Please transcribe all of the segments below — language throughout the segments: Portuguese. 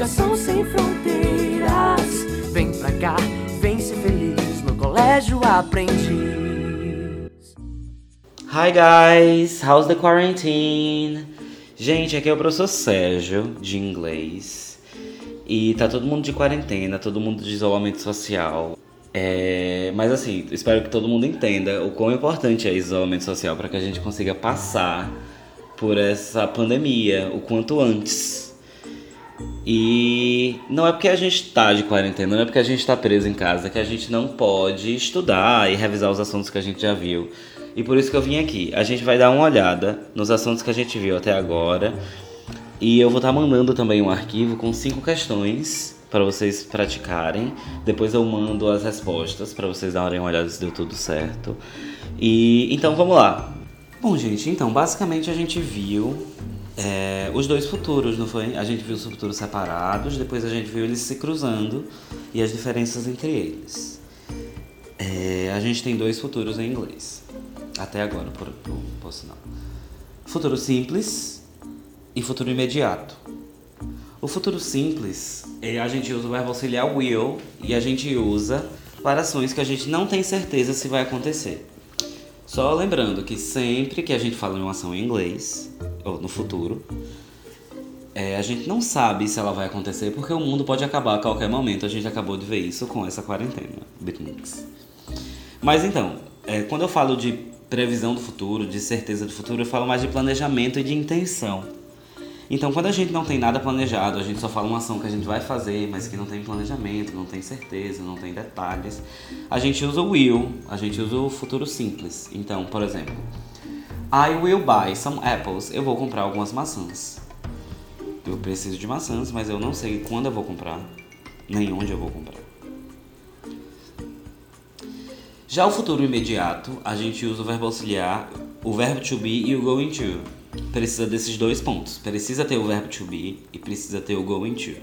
educação sem fronteiras. Vem pra cá, vem ser feliz no colégio aprendiz. Hi guys, how's the quarantine? Gente, aqui é o professor Sérgio, de inglês. E tá todo mundo de quarentena, todo mundo de isolamento social. É, mas assim, espero que todo mundo entenda o quão importante é isolamento social para que a gente consiga passar por essa pandemia o quanto antes. E não é porque a gente está de quarentena, não é porque a gente está preso em casa que a gente não pode estudar e revisar os assuntos que a gente já viu. E por isso que eu vim aqui. A gente vai dar uma olhada nos assuntos que a gente viu até agora. E eu vou estar tá mandando também um arquivo com cinco questões para vocês praticarem. Depois eu mando as respostas para vocês darem uma olhada se deu tudo certo. E então vamos lá. Bom, gente, então basicamente a gente viu é, os dois futuros, não foi? A gente viu os futuros separados, depois a gente viu eles se cruzando e as diferenças entre eles. É, a gente tem dois futuros em inglês, até agora, por, por, por sinal: futuro simples e futuro imediato. O futuro simples, é, a gente usa o verbo auxiliar will e a gente usa para ações que a gente não tem certeza se vai acontecer. Só lembrando que sempre que a gente fala em uma ação em inglês, ou no futuro, é, a gente não sabe se ela vai acontecer porque o mundo pode acabar a qualquer momento. A gente acabou de ver isso com essa quarentena. Bitmix. Mas então, é, quando eu falo de previsão do futuro, de certeza do futuro, eu falo mais de planejamento e de intenção. Então, quando a gente não tem nada planejado, a gente só fala uma ação que a gente vai fazer, mas que não tem planejamento, não tem certeza, não tem detalhes, a gente usa o will, a gente usa o futuro simples. Então, por exemplo, I will buy some apples. Eu vou comprar algumas maçãs. Eu preciso de maçãs, mas eu não sei quando eu vou comprar, nem onde eu vou comprar. Já o futuro imediato, a gente usa o verbo auxiliar, o verbo to be e o going to precisa desses dois pontos. Precisa ter o verbo to be e precisa ter o going to.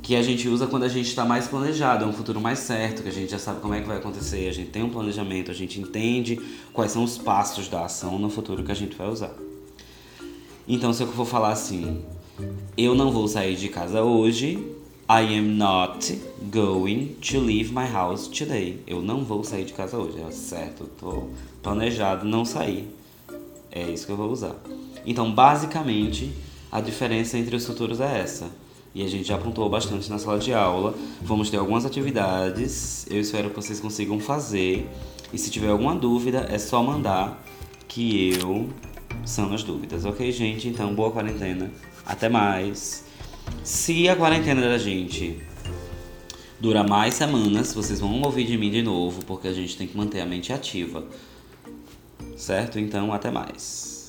Que a gente usa quando a gente está mais planejado, é um futuro mais certo, que a gente já sabe como é que vai acontecer, a gente tem um planejamento, a gente entende quais são os passos da ação no futuro que a gente vai usar. Então, se eu for falar assim, eu não vou sair de casa hoje, I am not going to leave my house today. Eu não vou sair de casa hoje, é certo, tô planejado não sair. É isso que eu vou usar. Então, basicamente, a diferença entre os futuros é essa. E a gente já apontou bastante na sala de aula. Vamos ter algumas atividades. Eu espero que vocês consigam fazer. E se tiver alguma dúvida, é só mandar que eu são as dúvidas, ok, gente? Então, boa quarentena. Até mais. Se a quarentena da gente dura mais semanas, vocês vão ouvir de mim de novo, porque a gente tem que manter a mente ativa certo? Então, até mais.